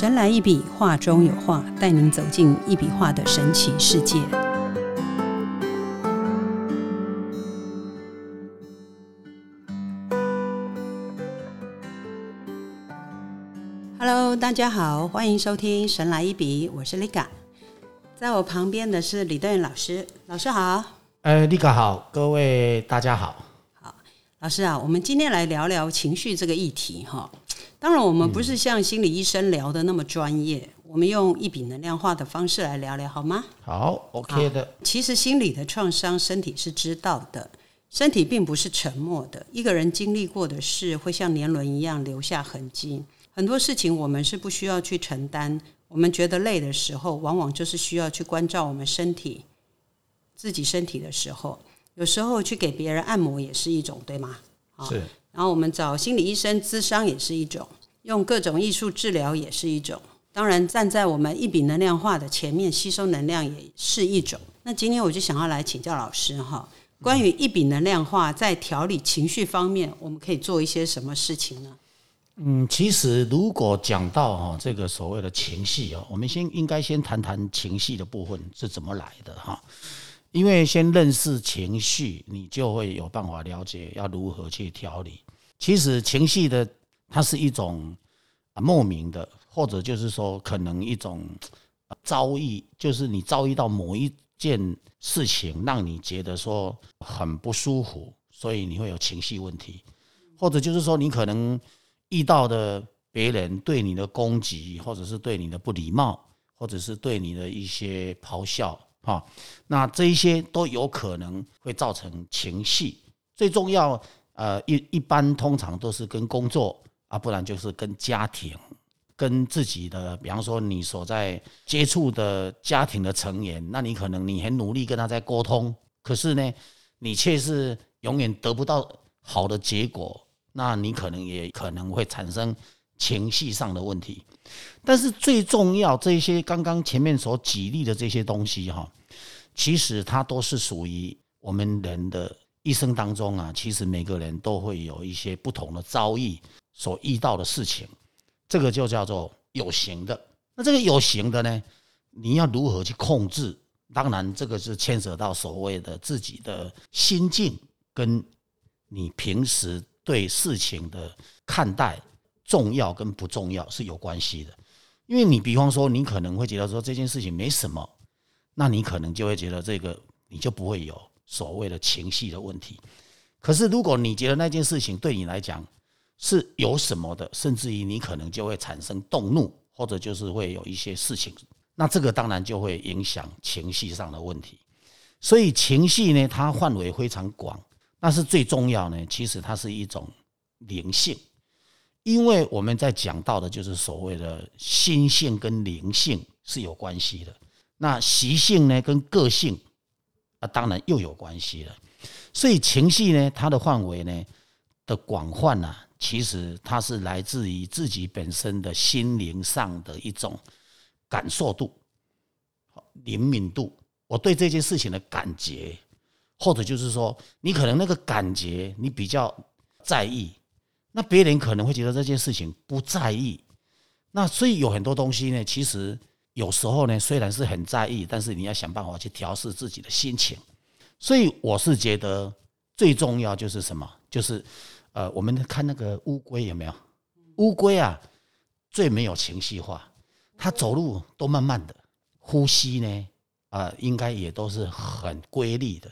神来一笔，画中有画，带您走进一笔画的神奇世界。Hello，大家好，欢迎收听《神来一笔》，我是 Liga，在我旁边的是李德元老师，老师好。呃，Liga 好，各位大家好。老师啊，我们今天来聊聊情绪这个议题哈。当然，我们不是像心理医生聊的那么专业，我们用一笔能量化的方式来聊聊好吗？好，OK 的。其实心理的创伤，身体是知道的，身体并不是沉默的。一个人经历过的事，会像年轮一样留下痕迹。很多事情我们是不需要去承担。我们觉得累的时候，往往就是需要去关照我们身体、自己身体的时候。有时候去给别人按摩也是一种，对吗？是。然后我们找心理医生咨商也是一种，用各种艺术治疗也是一种。当然，站在我们一笔能量化的前面吸收能量也是一种。那今天我就想要来请教老师哈，关于一笔能量化在调理情绪方面，我们可以做一些什么事情呢？嗯，其实如果讲到哈这个所谓的情绪哦，我们先应该先谈谈情绪的部分是怎么来的哈。因为先认识情绪，你就会有办法了解要如何去调理。其实情绪的它是一种啊莫名的，或者就是说可能一种遭遇，就是你遭遇到某一件事情，让你觉得说很不舒服，所以你会有情绪问题，或者就是说你可能遇到的别人对你的攻击，或者是对你的不礼貌，或者是对你的一些咆哮。哈，那这一些都有可能会造成情绪。最重要，呃，一一般通常都是跟工作啊，不然就是跟家庭，跟自己的，比方说你所在接触的家庭的成员，那你可能你很努力跟他在沟通，可是呢，你却是永远得不到好的结果，那你可能也可能会产生情绪上的问题。但是最重要，这些刚刚前面所举例的这些东西哈，其实它都是属于我们人的一生当中啊。其实每个人都会有一些不同的遭遇所遇到的事情，这个就叫做有形的。那这个有形的呢，你要如何去控制？当然，这个是牵涉到所谓的自己的心境，跟你平时对事情的看待。重要跟不重要是有关系的，因为你比方说，你可能会觉得说这件事情没什么，那你可能就会觉得这个你就不会有所谓的情绪的问题。可是如果你觉得那件事情对你来讲是有什么的，甚至于你可能就会产生动怒，或者就是会有一些事情，那这个当然就会影响情绪上的问题。所以情绪呢，它范围非常广，但是最重要呢，其实它是一种灵性。因为我们在讲到的就是所谓的心性跟灵性是有关系的，那习性呢跟个性啊，当然又有关系了。所以情绪呢，它的范围呢的广泛呢，其实它是来自于自己本身的心灵上的一种感受度、灵敏度。我对这件事情的感觉，或者就是说，你可能那个感觉你比较在意。那别人可能会觉得这件事情不在意，那所以有很多东西呢，其实有时候呢，虽然是很在意，但是你要想办法去调试自己的心情。所以我是觉得最重要就是什么？就是呃，我们看那个乌龟有没有？乌龟啊，最没有情绪化，它走路都慢慢的，呼吸呢啊，应该也都是很规律的。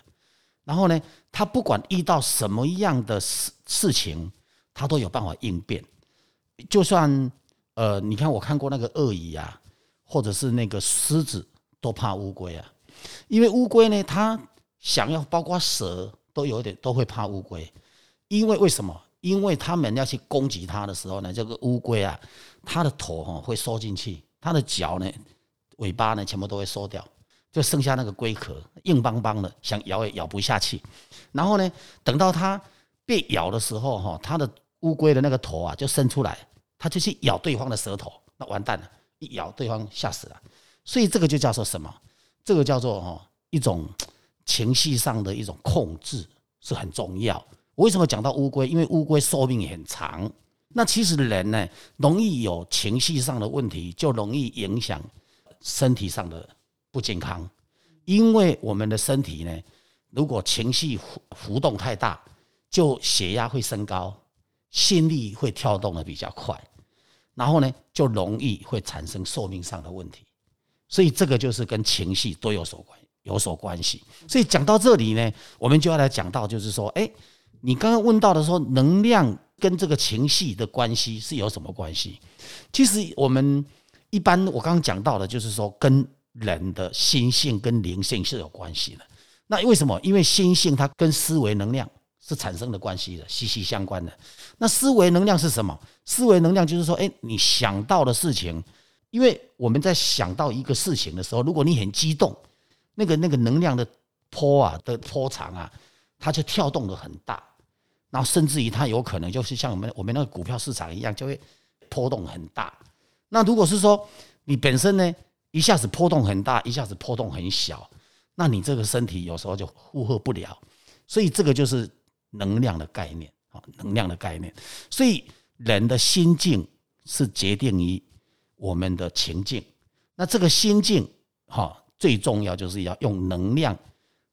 然后呢，它不管遇到什么样的事事情。他都有办法应变，就算呃，你看我看过那个鳄鱼啊，或者是那个狮子，都怕乌龟啊，因为乌龟呢，它想要包括蛇都有点都会怕乌龟，因为为什么？因为他们要去攻击它的时候呢，这个乌龟啊，它的头哈会缩进去，它的脚呢、尾巴呢全部都会缩掉，就剩下那个龟壳硬邦邦的，想咬也咬不下去。然后呢，等到它被咬的时候哈，它的乌龟的那个头啊，就伸出来，它就去咬对方的舌头，那完蛋了，一咬对方吓死了。所以这个就叫做什么？这个叫做哦一种情绪上的一种控制是很重要。为什么讲到乌龟？因为乌龟寿命很长，那其实人呢，容易有情绪上的问题，就容易影响身体上的不健康。因为我们的身体呢，如果情绪浮浮动太大，就血压会升高，心率会跳动的比较快，然后呢，就容易会产生寿命上的问题。所以这个就是跟情绪都有所关有所关系。所以讲到这里呢，我们就要来讲到，就是说，哎，你刚刚问到的说，能量跟这个情绪的关系是有什么关系？其实我们一般我刚刚讲到的，就是说跟人的心性跟灵性是有关系的。那为什么？因为心性它跟思维能量是产生的关系的，息息相关的。那思维能量是什么？思维能量就是说，哎，你想到的事情。因为我们在想到一个事情的时候，如果你很激动，那个那个能量的波啊的波长啊，它就跳动的很大，然后甚至于它有可能就是像我们我们那个股票市场一样，就会波动很大。那如果是说你本身呢一下子波动很大，一下子波动很小，那你这个身体有时候就负荷不了。所以这个就是能量的概念啊，能量的概念。所以人的心境是决定于。我们的情境，那这个心境哈，最重要就是要用能量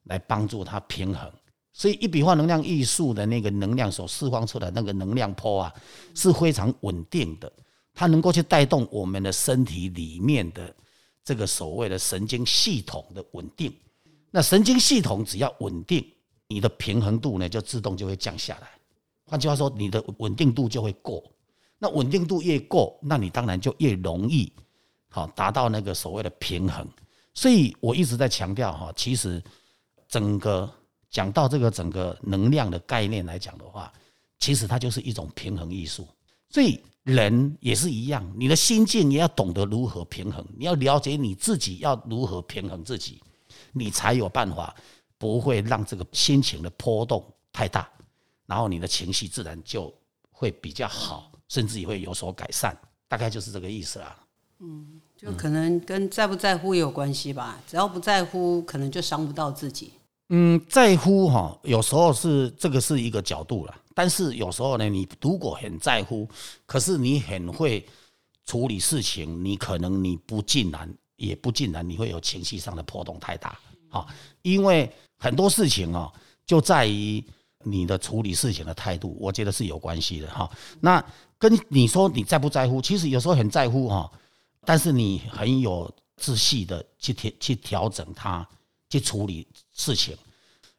来帮助它平衡。所以一笔画能量艺术的那个能量所释放出来那个能量波啊，是非常稳定的，它能够去带动我们的身体里面的这个所谓的神经系统的稳定。那神经系统只要稳定，你的平衡度呢就自动就会降下来。换句话说，你的稳定度就会过。那稳定度越够，那你当然就越容易好达到那个所谓的平衡。所以我一直在强调哈，其实整个讲到这个整个能量的概念来讲的话，其实它就是一种平衡艺术。所以人也是一样，你的心境也要懂得如何平衡，你要了解你自己要如何平衡自己，你才有办法不会让这个心情的波动太大，然后你的情绪自然就会比较好。甚至也会有所改善，大概就是这个意思啦。嗯，就可能跟在不在乎也有关系吧。只要不在乎，可能就伤不到自己。嗯，在乎哈，有时候是这个是一个角度了。但是有时候呢，你如果很在乎，可是你很会处理事情，你可能你不尽然也不尽然，你会有情绪上的波动太大。哈，因为很多事情哦，就在于你的处理事情的态度，我觉得是有关系的哈。那跟你说你在不在乎，其实有时候很在乎哈，但是你很有仔细的去调去调整它，去处理事情，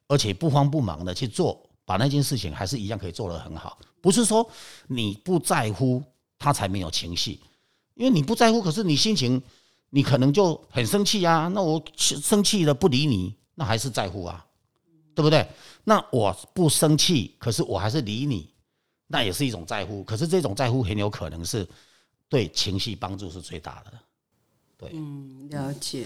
而且不慌不忙的去做，把那件事情还是一样可以做得很好。不是说你不在乎他才没有情绪，因为你不在乎，可是你心情你可能就很生气啊。那我生气了不理你，那还是在乎啊，对不对？那我不生气，可是我还是理你。那也是一种在乎，可是这种在乎很有可能是对情绪帮助是最大的。对，嗯，了解。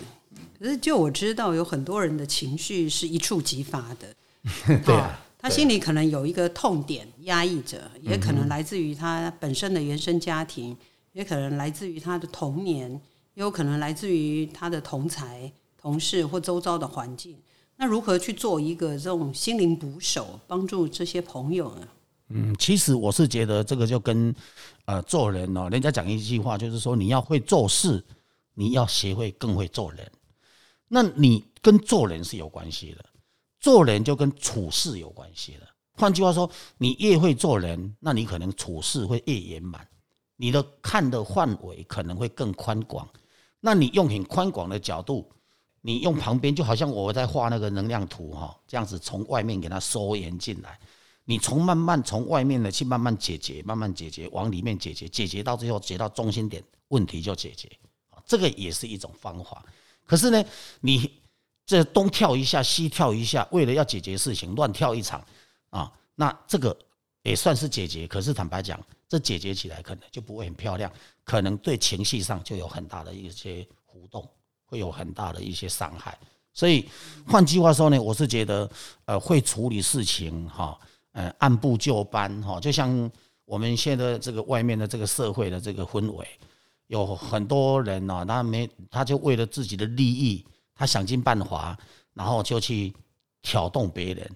可是就我知道，有很多人的情绪是一触即发的。对啊，他心里可能有一个痛点压抑着，也可能来自于他本身的原生家庭，也可能来自于他的童年，也有可能来自于他的同才、同事或周遭的环境。那如何去做一个这种心灵捕手，帮助这些朋友呢？嗯，其实我是觉得这个就跟，呃，做人哦，人家讲一句话，就是说你要会做事，你要学会更会做人。那你跟做人是有关系的，做人就跟处事有关系的。换句话说，你越会做人，那你可能处事会越圆满，你的看的范围可能会更宽广。那你用很宽广的角度，你用旁边就好像我在画那个能量图哈，这样子从外面给它收延进来。你从慢慢从外面的去慢慢解决，慢慢解决，往里面解决，解决到最后，解到中心点，问题就解决。这个也是一种方法。可是呢，你这东跳一下，西跳一下，为了要解决事情，乱跳一场啊，那这个也算是解决。可是坦白讲，这解决起来可能就不会很漂亮，可能对情绪上就有很大的一些浮动，会有很大的一些伤害。所以换句话说呢，我是觉得，呃，会处理事情哈。呃，按部就班哈，就像我们现在这个外面的这个社会的这个氛围，有很多人呢，他没他就为了自己的利益，他想尽办法，然后就去挑动别人，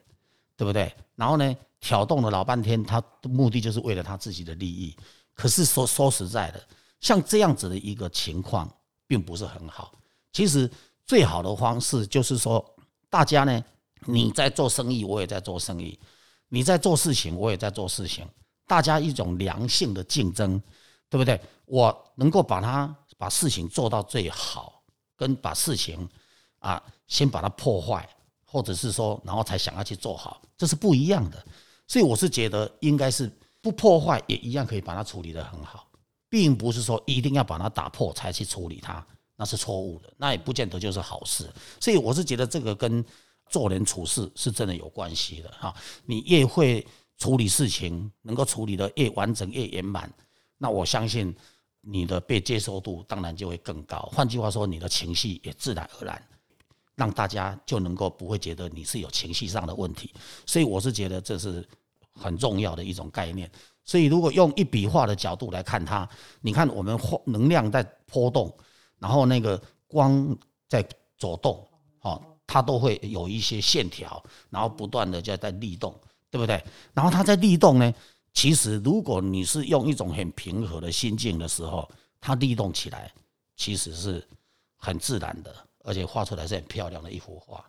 对不对？然后呢，挑动了老半天，他的目的就是为了他自己的利益。可是说说实在的，像这样子的一个情况，并不是很好。其实最好的方式就是说，大家呢，你在做生意，我也在做生意；你在做事情，我也在做事情。大家一种良性的竞争，对不对？我能够把它把事情做到最好，跟把事情啊先把它破坏，或者是说，然后才想要去做好，这是不一样的。所以我是觉得，应该是不破坏也一样可以把它处理得很好，并不是说一定要把它打破才去处理它，那是错误的，那也不见得就是好事。所以我是觉得这个跟做人处事是真的有关系的哈。你越会。处理事情能够处理的越完整越圆满，那我相信你的被接受度当然就会更高。换句话说，你的情绪也自然而然让大家就能够不会觉得你是有情绪上的问题。所以我是觉得这是很重要的一种概念。所以如果用一笔画的角度来看它，你看我们能量在波动，然后那个光在走动，哦，它都会有一些线条，然后不断的就在律动。对不对？然后它在律动呢。其实，如果你是用一种很平和的心境的时候，它律动起来，其实是很自然的，而且画出来是很漂亮的一幅画。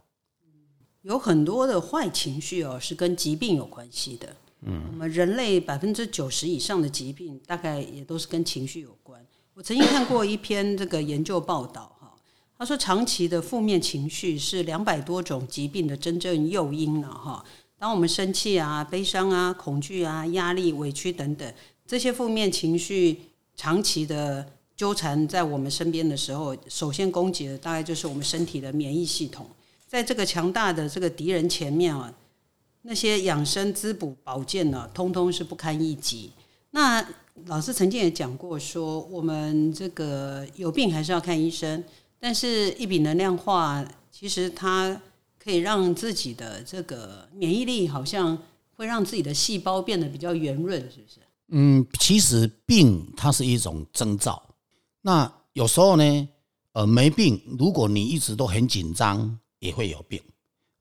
有很多的坏情绪哦，是跟疾病有关系的。嗯，我们人类百分之九十以上的疾病，大概也都是跟情绪有关。我曾经看过一篇这个研究报道，哈，他说长期的负面情绪是两百多种疾病的真正诱因了，哈。当我们生气啊、悲伤啊、恐惧啊、压力、委屈等等这些负面情绪长期的纠缠在我们身边的时候，首先攻击的大概就是我们身体的免疫系统。在这个强大的这个敌人前面啊，那些养生滋补保健呢，通通是不堪一击。那老师曾经也讲过，说我们这个有病还是要看医生，但是一笔能量化，其实它。可以让自己的这个免疫力好像会让自己的细胞变得比较圆润，是不是？嗯，其实病它是一种征兆。那有时候呢，呃，没病，如果你一直都很紧张，也会有病。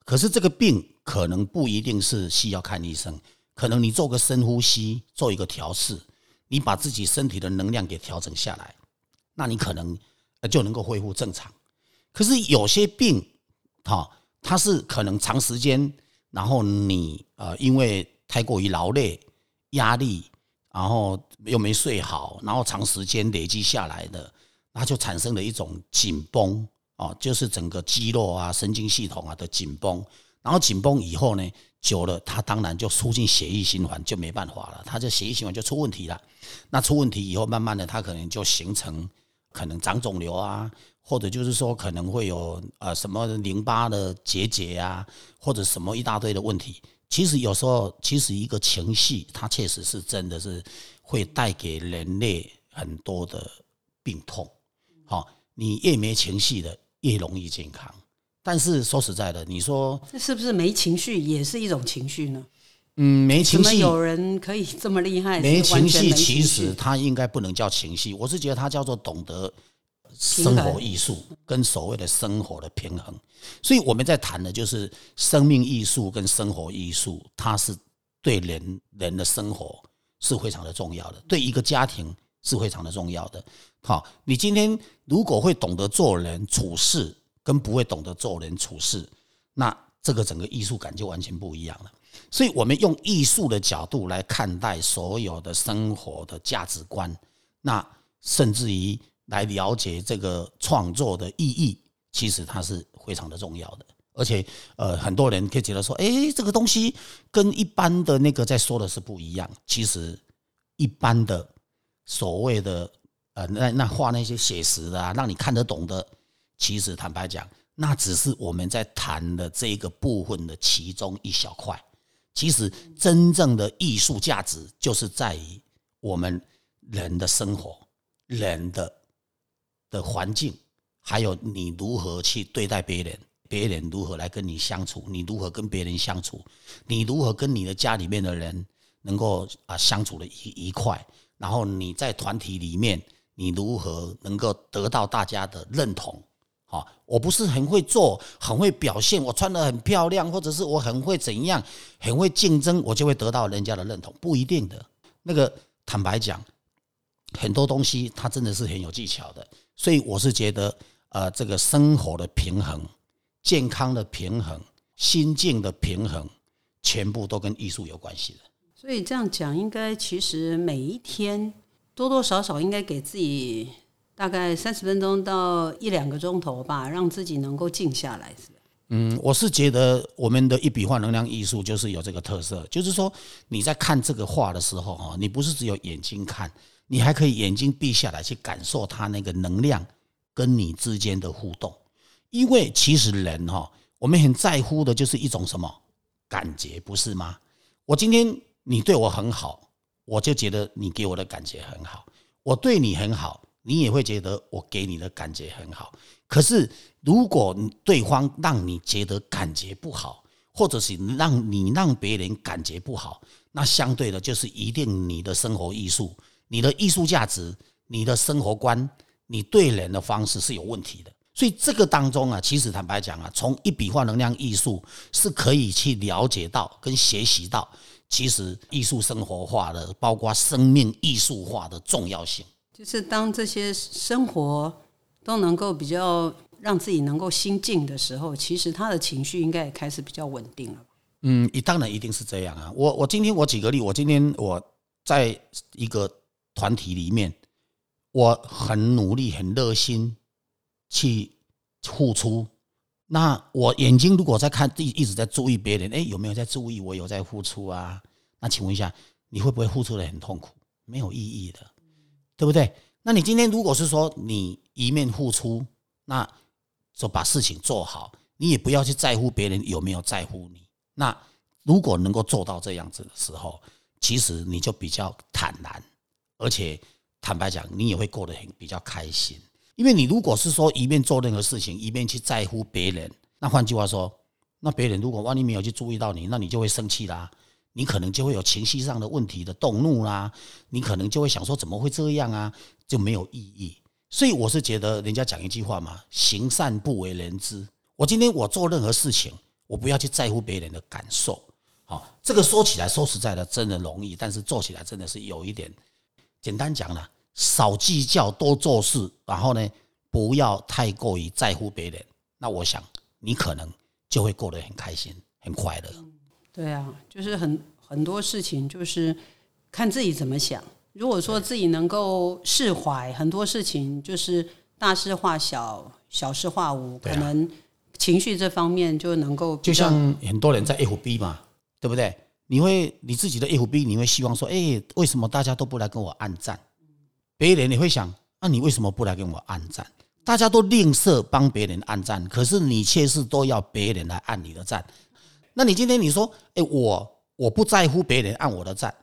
可是这个病可能不一定是需要看医生，可能你做个深呼吸，做一个调试，你把自己身体的能量给调整下来，那你可能就能够恢复正常。可是有些病，哈。它是可能长时间，然后你呃，因为太过于劳累、压力，然后又没睡好，然后长时间累积下来的，那就产生了一种紧绷哦，就是整个肌肉啊、神经系统啊的紧绷。然后紧绷以后呢，久了它当然就促进血液循环就没办法了，它这血液循环就出问题了。那出问题以后，慢慢的它可能就形成可能长肿瘤啊。或者就是说可能会有呃什么淋巴的结节啊，或者什么一大堆的问题。其实有时候，其实一个情绪，它确实是真的是会带给人类很多的病痛。好，你越没情绪的，越容易健康。但是说实在的，你说这是不是没情绪也是一种情绪呢？嗯，没情绪，有人可以这么厉害？没情绪，其实它应该不能叫情绪，我是觉得它叫做懂得。生活艺术跟所谓的生活的平衡，所以我们在谈的就是生命艺术跟生活艺术，它是对人人的生活是非常的重要的，对一个家庭是非常的重要的。好，你今天如果会懂得做人处事，跟不会懂得做人处事，那这个整个艺术感就完全不一样了。所以我们用艺术的角度来看待所有的生活的价值观，那甚至于。来了解这个创作的意义，其实它是非常的重要的。而且，呃，很多人可以觉得说，哎，这个东西跟一般的那个在说的是不一样。其实，一般的所谓的呃，那那画那些写实的啊，让你看得懂的，其实坦白讲，那只是我们在谈的这个部分的其中一小块。其实，真正的艺术价值就是在于我们人的生活，人的。的环境，还有你如何去对待别人，别人如何来跟你相处，你如何跟别人相处，你如何跟你的家里面的人能够啊相处的愉愉快，然后你在团体里面，你如何能够得到大家的认同，啊，我不是很会做，很会表现，我穿的很漂亮，或者是我很会怎样，很会竞争，我就会得到人家的认同，不一定的。那个坦白讲，很多东西它真的是很有技巧的，所以我是觉得，呃，这个生活的平衡、健康的平衡、心境的平衡，全部都跟艺术有关系的。所以这样讲，应该其实每一天多多少少应该给自己大概三十分钟到一两个钟头吧，让自己能够静下来。嗯，我是觉得我们的一笔画能量艺术就是有这个特色，就是说你在看这个画的时候哈，你不是只有眼睛看，你还可以眼睛闭下来去感受它那个能量跟你之间的互动。因为其实人哈，我们很在乎的就是一种什么感觉，不是吗？我今天。你对我很好，我就觉得你给我的感觉很好。我对你很好，你也会觉得我给你的感觉很好。可是，如果对方让你觉得感觉不好，或者是让你让别人感觉不好，那相对的就是一定你的生活艺术、你的艺术价值、你的生活观、你对人的方式是有问题的。所以，这个当中啊，其实坦白讲啊，从一笔画能量艺术是可以去了解到跟学习到。其实艺术生活化的，包括生命艺术化的重要性，就是当这些生活都能够比较让自己能够心静的时候，其实他的情绪应该也开始比较稳定了。嗯，你当然一定是这样啊。我我今天我举个例，我今天我在一个团体里面，我很努力、很热心去付出。那我眼睛如果在看，一一直在注意别人，哎，有没有在注意我有在付出啊？那请问一下，你会不会付出的很痛苦？没有意义的，对不对？那你今天如果是说你一面付出，那说把事情做好，你也不要去在乎别人有没有在乎你。那如果能够做到这样子的时候，其实你就比较坦然，而且坦白讲，你也会过得很比较开心。因为你如果是说一面做任何事情，一面去在乎别人，那换句话说，那别人如果万一没有去注意到你，那你就会生气啦，你可能就会有情绪上的问题的动怒啦，你可能就会想说怎么会这样啊，就没有意义。所以我是觉得人家讲一句话嘛，行善不为人知。我今天我做任何事情，我不要去在乎别人的感受。好，这个说起来说实在的，真的容易，但是做起来真的是有一点简单讲了。少计较，多做事，然后呢，不要太过于在乎别人。那我想，你可能就会过得很开心、很快乐。对啊，就是很很多事情，就是看自己怎么想。如果说自己能够释怀，很多事情就是大事化小，小事化无，可能情绪这方面就能够。就像很多人在 FB 嘛，对不对？你会你自己的 FB，你会希望说，哎，为什么大家都不来跟我按赞？别人你会想，那你为什么不来跟我按赞？大家都吝啬帮别人按赞，可是你却是都要别人来按你的赞。那你今天你说，哎，我我不在乎别人按我的赞，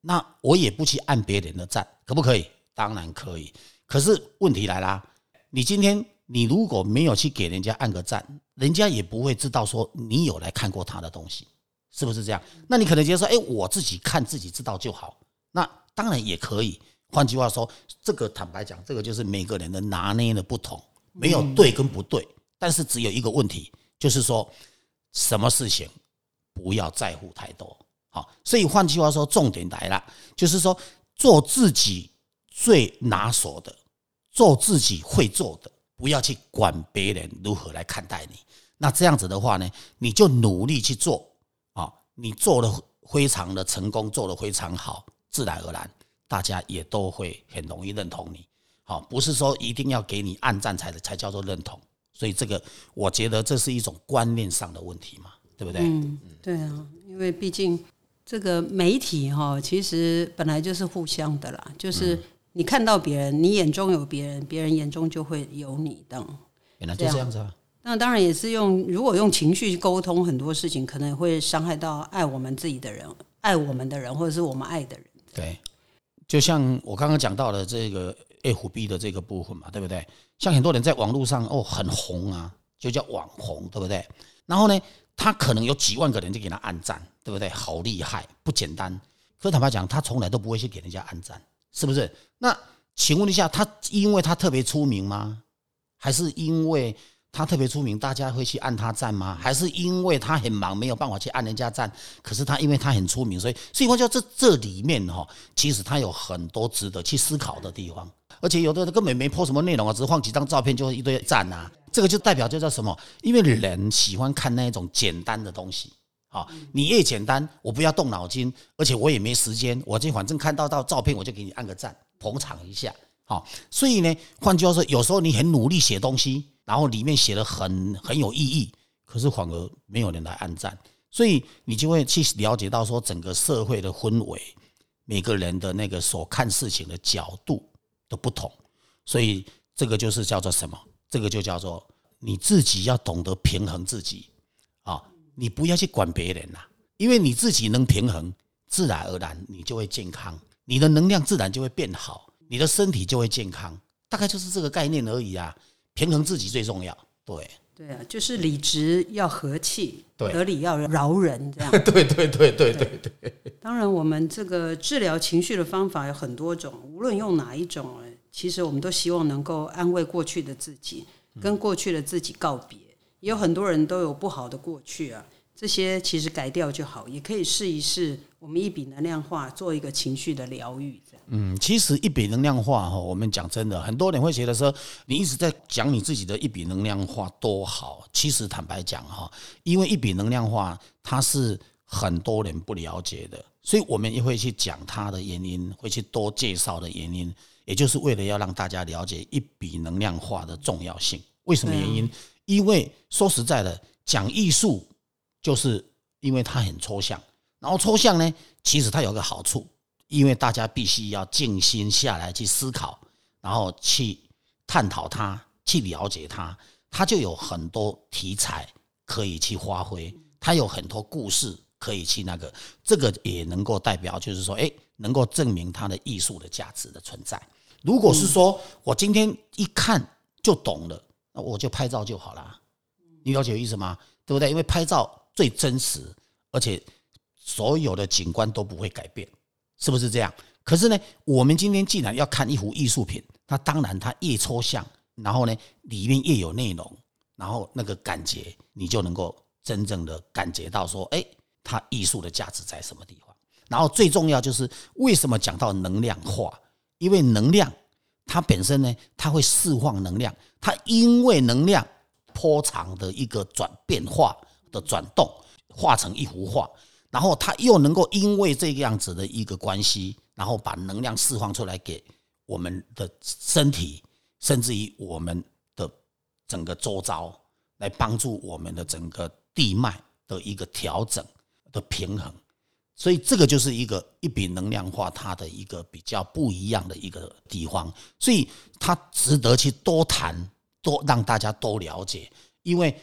那我也不去按别人的赞，可不可以？当然可以。可是问题来啦，你今天你如果没有去给人家按个赞，人家也不会知道说你有来看过他的东西，是不是这样？那你可能觉得说，哎，我自己看自己知道就好。那当然也可以。换句话说，这个坦白讲，这个就是每个人的拿捏的不同，没有对跟不对，但是只有一个问题，就是说什么事情不要在乎太多。好，所以换句话说，重点来了，就是说做自己最拿手的，做自己会做的，不要去管别人如何来看待你。那这样子的话呢，你就努力去做啊，你做的非常的成功，做的非常好，自然而然。大家也都会很容易认同你，好，不是说一定要给你暗赞才才叫做认同，所以这个我觉得这是一种观念上的问题嘛，对不对？嗯，对啊，因为毕竟这个媒体哈，其实本来就是互相的啦，就是你看到别人，你眼中有别人，别人眼中就会有你的，原来就这样子啊。那当然也是用，如果用情绪沟通很多事情，可能会伤害到爱我们自己的人，爱我们的人，或者是我们爱的人。对。就像我刚刚讲到的这个 F B 的这个部分嘛，对不对？像很多人在网络上哦很红啊，就叫网红，对不对？然后呢，他可能有几万个人就给他按赞，对不对？好厉害，不简单。可坦白讲，他从来都不会去给人家按赞，是不是？那请问一下，他因为他特别出名吗？还是因为他特别出名，大家会去按他赞吗？还是因为他很忙，没有办法去按人家赞？可是他因为他很出名，所以所以我就，这这里面哈，其实他有很多值得去思考的地方。而且有的人根本没破什么内容啊，只是放几张照片就是一堆赞啊。这个就代表就叫什么？因为人喜欢看那一种简单的东西。好，你越简单，我不要动脑筋，而且我也没时间，我就反正看到到照片，我就给你按个赞，捧场一下。好，所以呢，换句话说，有时候你很努力写东西。然后里面写的很很有意义，可是反而没有人来按赞，所以你就会去了解到说整个社会的氛围，每个人的那个所看事情的角度都不同，所以这个就是叫做什么？这个就叫做你自己要懂得平衡自己啊！你不要去管别人呐，因为你自己能平衡，自然而然你就会健康，你的能量自然就会变好，你的身体就会健康，大概就是这个概念而已啊。平衡自己最重要，对对啊，就是理直要和气，对，得理要饶人，这样。对对对对对对。当然，我们这个治疗情绪的方法有很多种，无论用哪一种，其实我们都希望能够安慰过去的自己，跟过去的自己告别。也有很多人都有不好的过去啊，这些其实改掉就好，也可以试一试。我们一笔能量化，做一个情绪的疗愈。嗯，其实一笔能量化哈，我们讲真的，很多人会觉得说，你一直在讲你自己的一笔能量化多好。其实坦白讲哈，因为一笔能量化它是很多人不了解的，所以我们也会去讲它的原因，会去多介绍的原因，也就是为了要让大家了解一笔能量化的重要性。为什么原因？因为说实在的，讲艺术就是因为它很抽象，然后抽象呢，其实它有个好处。因为大家必须要静心下来去思考，然后去探讨它，去了解它，它就有很多题材可以去发挥，它有很多故事可以去那个，这个也能够代表，就是说，哎，能够证明它的艺术的价值的存在。如果是说我今天一看就懂了，那我就拍照就好了，你了解意思吗？对不对？因为拍照最真实，而且所有的景观都不会改变。是不是这样？可是呢，我们今天既然要看一幅艺术品，那当然它越抽象，然后呢里面越有内容，然后那个感觉你就能够真正的感觉到说，哎，它艺术的价值在什么地方？然后最重要就是为什么讲到能量化？因为能量它本身呢，它会释放能量，它因为能量波长的一个转变化的转动，化成一幅画。然后他又能够因为这个样子的一个关系，然后把能量释放出来给我们的身体，甚至于我们的整个周遭，来帮助我们的整个地脉的一个调整的平衡。所以这个就是一个一笔能量化它的一个比较不一样的一个地方，所以它值得去多谈，多让大家都了解，因为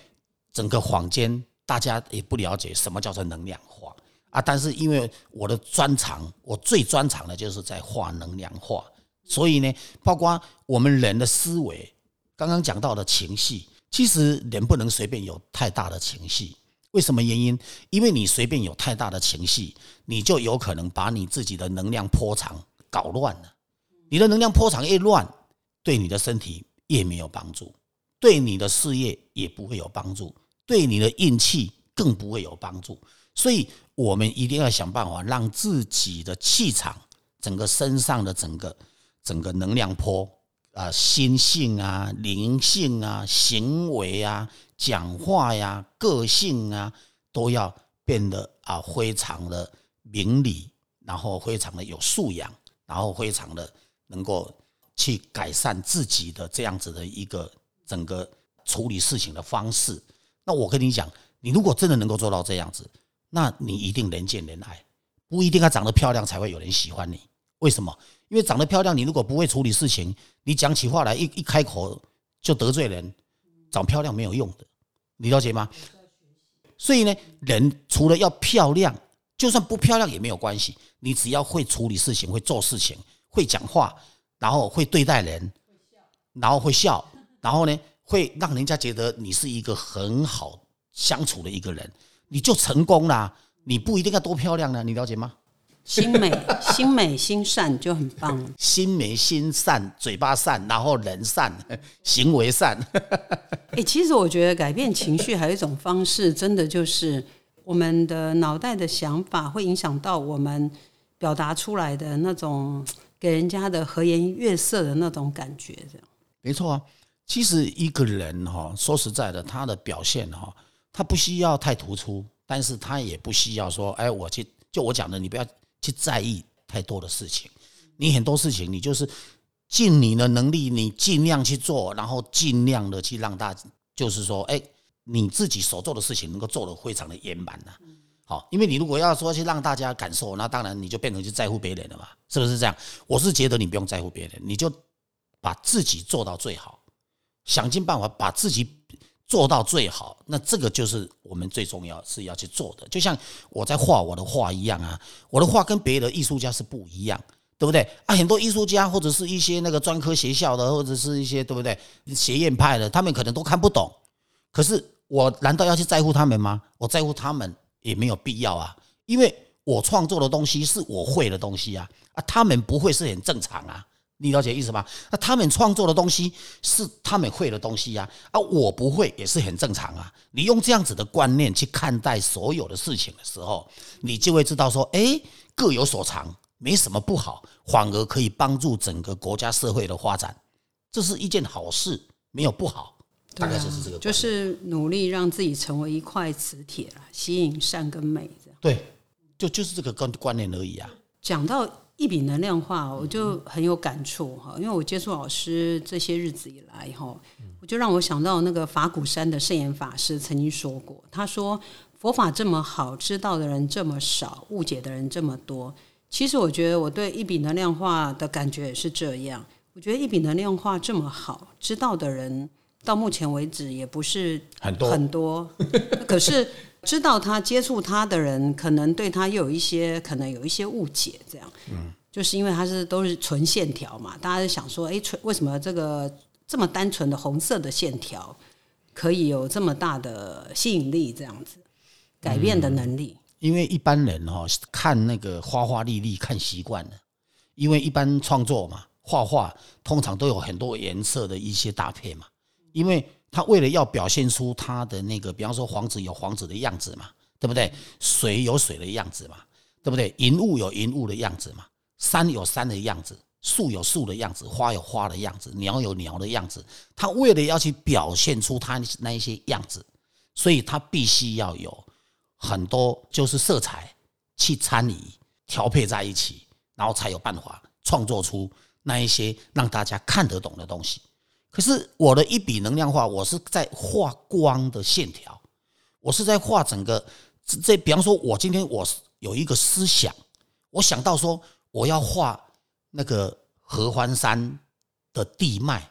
整个坊间大家也不了解什么叫做能量化。啊！但是因为我的专长，我最专长的就是在画能量画，所以呢，包括我们人的思维，刚刚讲到的情绪，其实人不能随便有太大的情绪。为什么原因？因为你随便有太大的情绪，你就有可能把你自己的能量波长搞乱了。你的能量波长越乱，对你的身体越没有帮助，对你的事业也不会有帮助，对你的运气更不会有帮助。所以。我们一定要想办法让自己的气场、整个身上的整个整个能量波啊、心性啊、灵性啊、行为啊、讲话呀、个性啊，都要变得啊非常的明理，然后非常的有素养，然后非常的能够去改善自己的这样子的一个整个处理事情的方式。那我跟你讲，你如果真的能够做到这样子。那你一定人见人爱，不一定要长得漂亮才会有人喜欢你。为什么？因为长得漂亮，你如果不会处理事情，你讲起话来一一开口就得罪人，长漂亮没有用的，你了解吗？所以呢，人除了要漂亮，就算不漂亮也没有关系，你只要会处理事情、会做事情、会讲话，然后会对待人，然后会笑，然后呢，会让人家觉得你是一个很好相处的一个人。你就成功啦！你不一定要多漂亮呢，你了解吗？心美、心美、心善就很棒。心美心善，嘴巴善，然后人善，行为善。哎，其实我觉得改变情绪还有一种方式，真的就是我们的脑袋的想法会影响到我们表达出来的那种给人家的和颜悦色的那种感觉。这样没错啊。其实一个人哈，说实在的，他的表现哈，他不需要太突出，但是他也不需要说，哎，我去就我讲的，你不要。去在意太多的事情，你很多事情你就是尽你的能力，你尽量去做，然后尽量的去让大，就是说，哎，你自己所做的事情能够做得非常的圆满呐。好，因为你如果要说去让大家感受，那当然你就变成去在乎别人了嘛，是不是这样？我是觉得你不用在乎别人，你就把自己做到最好，想尽办法把自己。做到最好，那这个就是我们最重要是要去做的。就像我在画我的画一样啊，我的画跟别的艺术家是不一样，对不对啊？很多艺术家或者是一些那个专科学校的，或者是一些对不对学院派的，他们可能都看不懂。可是我难道要去在乎他们吗？我在乎他们也没有必要啊，因为我创作的东西是我会的东西啊，啊，他们不会是很正常啊。你了解意思吗？那他们创作的东西是他们会的东西呀，啊，我不会也是很正常啊。你用这样子的观念去看待所有的事情的时候，你就会知道说，哎，各有所长，没什么不好，反而可以帮助整个国家社会的发展，这是一件好事，没有不好。大概就是这个，就是努力让自己成为一块磁铁吸引善跟美。对，就就是这个观观念而已啊。讲到。一笔能量化，我就很有感触哈，因为我接触老师这些日子以来哈，我就让我想到那个法鼓山的圣严法师曾经说过，他说佛法这么好，知道的人这么少，误解的人这么多。其实我觉得我对一笔能量化的感觉也是这样，我觉得一笔能量化这么好，知道的人到目前为止也不是很多很多，可是。知道他接触他的人，可能对他又有一些可能有一些误解，这样，嗯，就是因为他是都是纯线条嘛，大家就想说，哎，纯为什么这个这么单纯的红色的线条可以有这么大的吸引力？这样子改变的能力？因为一般人哈看那个花花绿绿看习惯了，因为一般创作嘛，画画通常都有很多颜色的一些搭配嘛，因为。他为了要表现出他的那个，比方说黄子有黄子的样子嘛，对不对？水有水的样子嘛，对不对？云雾有云雾的样子嘛，山有山的样子，树有树的样子，花有花的样子，鸟有鸟的样子。他为了要去表现出他那一些样子，所以他必须要有很多就是色彩去参与调配在一起，然后才有办法创作出那一些让大家看得懂的东西。可是我的一笔能量画，我是在画光的线条，我是在画整个这。比方说，我今天我有一个思想，我想到说我要画那个合欢山的地脉，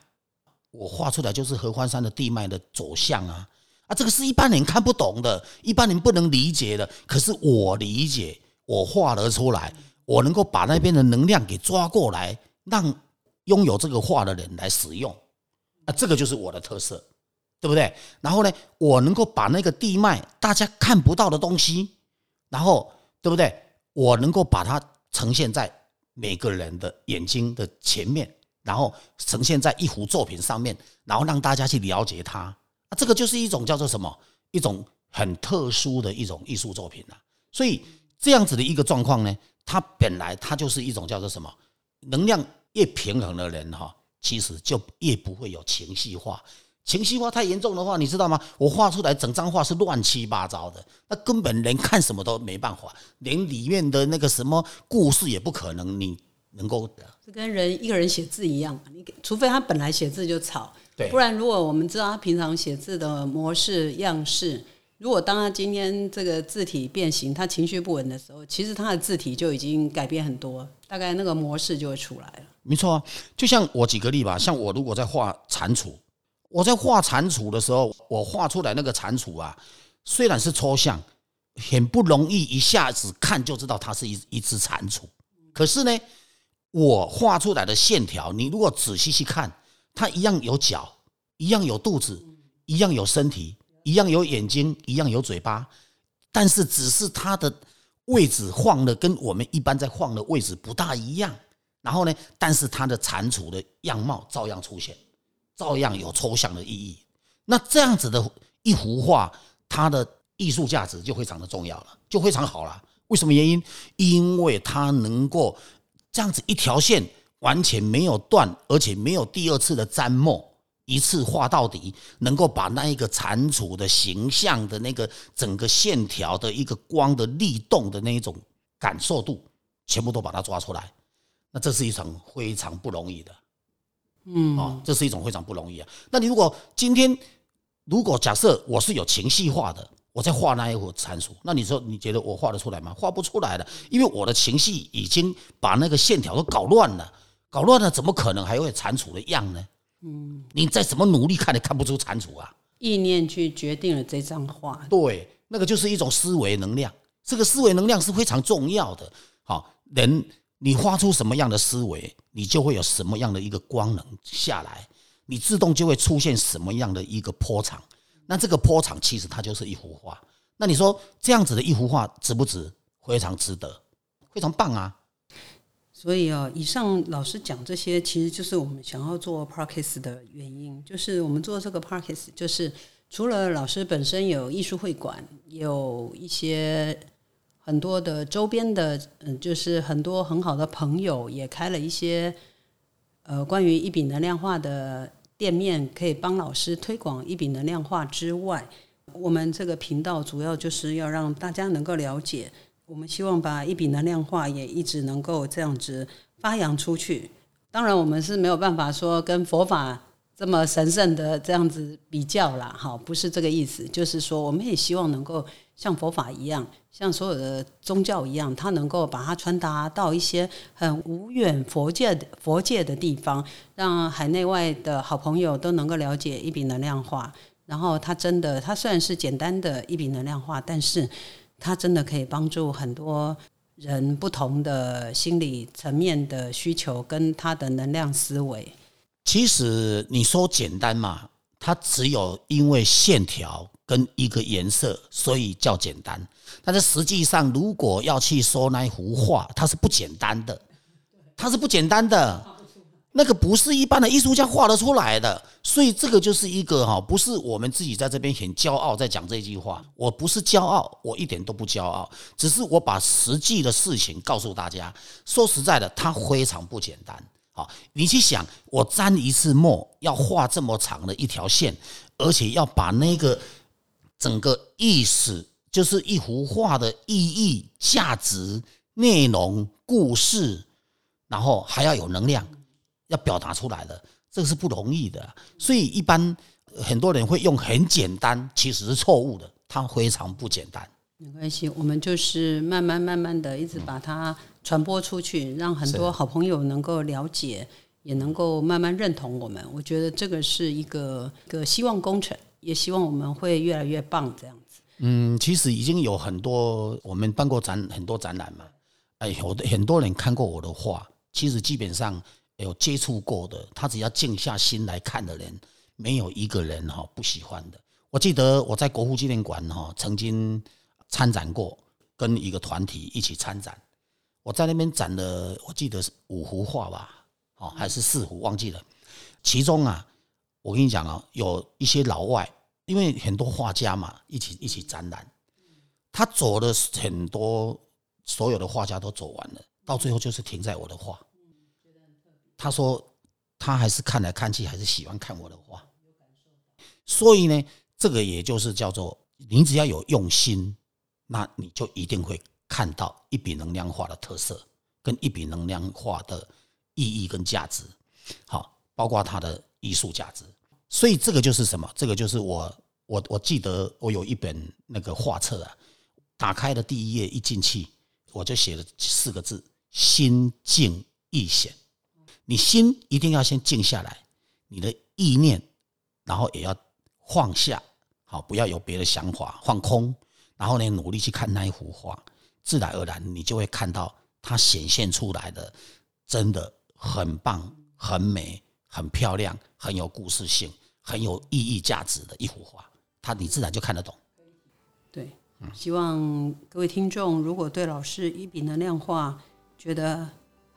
我画出来就是合欢山的地脉的走向啊啊！这个是一般人看不懂的，一般人不能理解的。可是我理解，我画了出来，我能够把那边的能量给抓过来，让拥有这个画的人来使用。啊这个就是我的特色，对不对？然后呢，我能够把那个地脉大家看不到的东西，然后对不对？我能够把它呈现在每个人的眼睛的前面，然后呈现在一幅作品上面，然后让大家去了解它。啊，这个就是一种叫做什么？一种很特殊的一种艺术作品啊。所以这样子的一个状况呢，它本来它就是一种叫做什么？能量越平衡的人哈。其实就越不会有情绪化，情绪化太严重的话，你知道吗？我画出来整张画是乱七八糟的，那根本连看什么都没办法，连里面的那个什么故事也不可能你能够。是跟人一个人写字一样，你除非他本来写字就草，对，不然如果我们知道他平常写字的模式样式。如果当他今天这个字体变形，他情绪不稳的时候，其实他的字体就已经改变很多，大概那个模式就会出来了。没错，就像我举个例吧，像我如果在画蟾蜍，我在画蟾蜍的时候，我画出来那个蟾蜍啊，虽然是抽象，很不容易一下子看就知道它是一一只蟾蜍，可是呢，我画出来的线条，你如果仔细去看，它一样有脚，一样有肚子，一样有身体。一样有眼睛，一样有嘴巴，但是只是它的位置晃的跟我们一般在晃的位置不大一样，然后呢，但是它的蟾蜍的样貌照样出现，照样有抽象的意义。那这样子的一幅画，它的艺术价值就非常的重要了，就非常好了。为什么原因？因为它能够这样子一条线完全没有断，而且没有第二次的沾墨。一次画到底，能够把那一个蟾蜍的形象的那个整个线条的一个光的力动的那一种感受度，全部都把它抓出来。那这是一场非常不容易的，嗯，哦，这是一种非常不容易啊。那你如果今天如果假设我是有情绪化的，我在画那一幅蟾蜍，那你说你觉得我画得出来吗？画不出来的，因为我的情绪已经把那个线条都搞乱了，搞乱了，怎么可能还会蟾蜍的样呢？嗯，你再怎么努力看，也看不出蟾蜍啊！意念去决定了这张画，对，那个就是一种思维能量。这个思维能量是非常重要的。好，人你发出什么样的思维，你就会有什么样的一个光能下来，你自动就会出现什么样的一个波长。那这个波长其实它就是一幅画。那你说这样子的一幅画值不值？非常值得，非常棒啊！所以啊，以上老师讲这些，其实就是我们想要做 Parkes 的原因。就是我们做这个 Parkes，就是除了老师本身有艺术会馆，有一些很多的周边的，嗯，就是很多很好的朋友也开了一些呃关于一笔能量化的店面，可以帮老师推广一笔能量化之外，我们这个频道主要就是要让大家能够了解。我们希望把一笔能量化也一直能够这样子发扬出去。当然，我们是没有办法说跟佛法这么神圣的这样子比较啦，好，不是这个意思。就是说，我们也希望能够像佛法一样，像所有的宗教一样，它能够把它传达到一些很无远佛界的佛界的地方，让海内外的好朋友都能够了解一笔能量化。然后，它真的，它虽然是简单的一笔能量化，但是。它真的可以帮助很多人不同的心理层面的需求跟他的能量思维。其实你说简单嘛，它只有因为线条跟一个颜色，所以叫简单。但是实际上，如果要去说那一幅画，它是不简单的，它是不简单的。那个不是一般的艺术家画得出来的，所以这个就是一个哈，不是我们自己在这边很骄傲在讲这句话。我不是骄傲，我一点都不骄傲，只是我把实际的事情告诉大家。说实在的，它非常不简单。好，你去想，我沾一次墨要画这么长的一条线，而且要把那个整个意思，就是一幅画的意义、价值、内容、故事，然后还要有能量。要表达出来的，这个是不容易的，所以一般很多人会用很简单，其实是错误的，它非常不简单。没关系，我们就是慢慢慢慢的一直把它传播出去，让很多好朋友能够了解，也能够慢慢认同我们。我觉得这个是一个个希望工程，也希望我们会越来越棒这样子。嗯，其实已经有很多我们办过展很多展览嘛，哎，有的很多人看过我的画，其实基本上。有接触过的，他只要静下心来看的人，没有一个人哈不喜欢的。我记得我在国父纪念馆哈曾经参展过，跟一个团体一起参展。我在那边展了，我记得是五幅画吧，哦还是四幅忘记了。其中啊，我跟你讲啊，有一些老外，因为很多画家嘛，一起一起展览，他走了很多，所有的画家都走完了，到最后就是停在我的画。他说，他还是看来看去还是喜欢看我的画，所以呢，这个也就是叫做，你只要有用心，那你就一定会看到一笔能量画的特色，跟一笔能量画的意义跟价值，好，包括它的艺术价值。所以这个就是什么？这个就是我我我记得我有一本那个画册啊，打开的第一页一进去，我就写了四个字：心静意显。你心一定要先静下来，你的意念，然后也要放下，好，不要有别的想法，放空，然后呢，努力去看那一幅画，自然而然你就会看到它显现出来的，真的很棒、很美、很漂亮、很有故事性、很有意义价值的一幅画，它你自然就看得懂。对，希望各位听众如果对老师一笔能量化觉得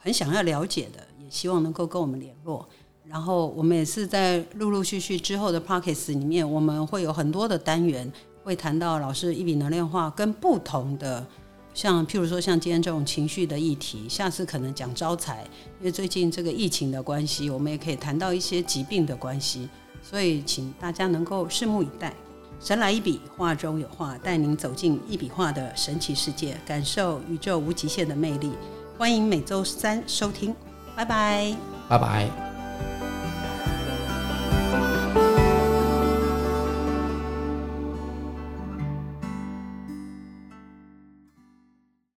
很想要了解的，也希望能够跟我们联络。然后我们也是在陆陆续续之后的 p o c k e t 里面，我们会有很多的单元会谈到老师一笔能量化跟不同的，像譬如说像今天这种情绪的议题，下次可能讲招财，因为最近这个疫情的关系，我们也可以谈到一些疾病的关系，所以请大家能够拭目以待。神来一笔，画中有画，带您走进一笔画的神奇世界，感受宇宙无极限的魅力。欢迎每周三收听，拜拜，拜拜。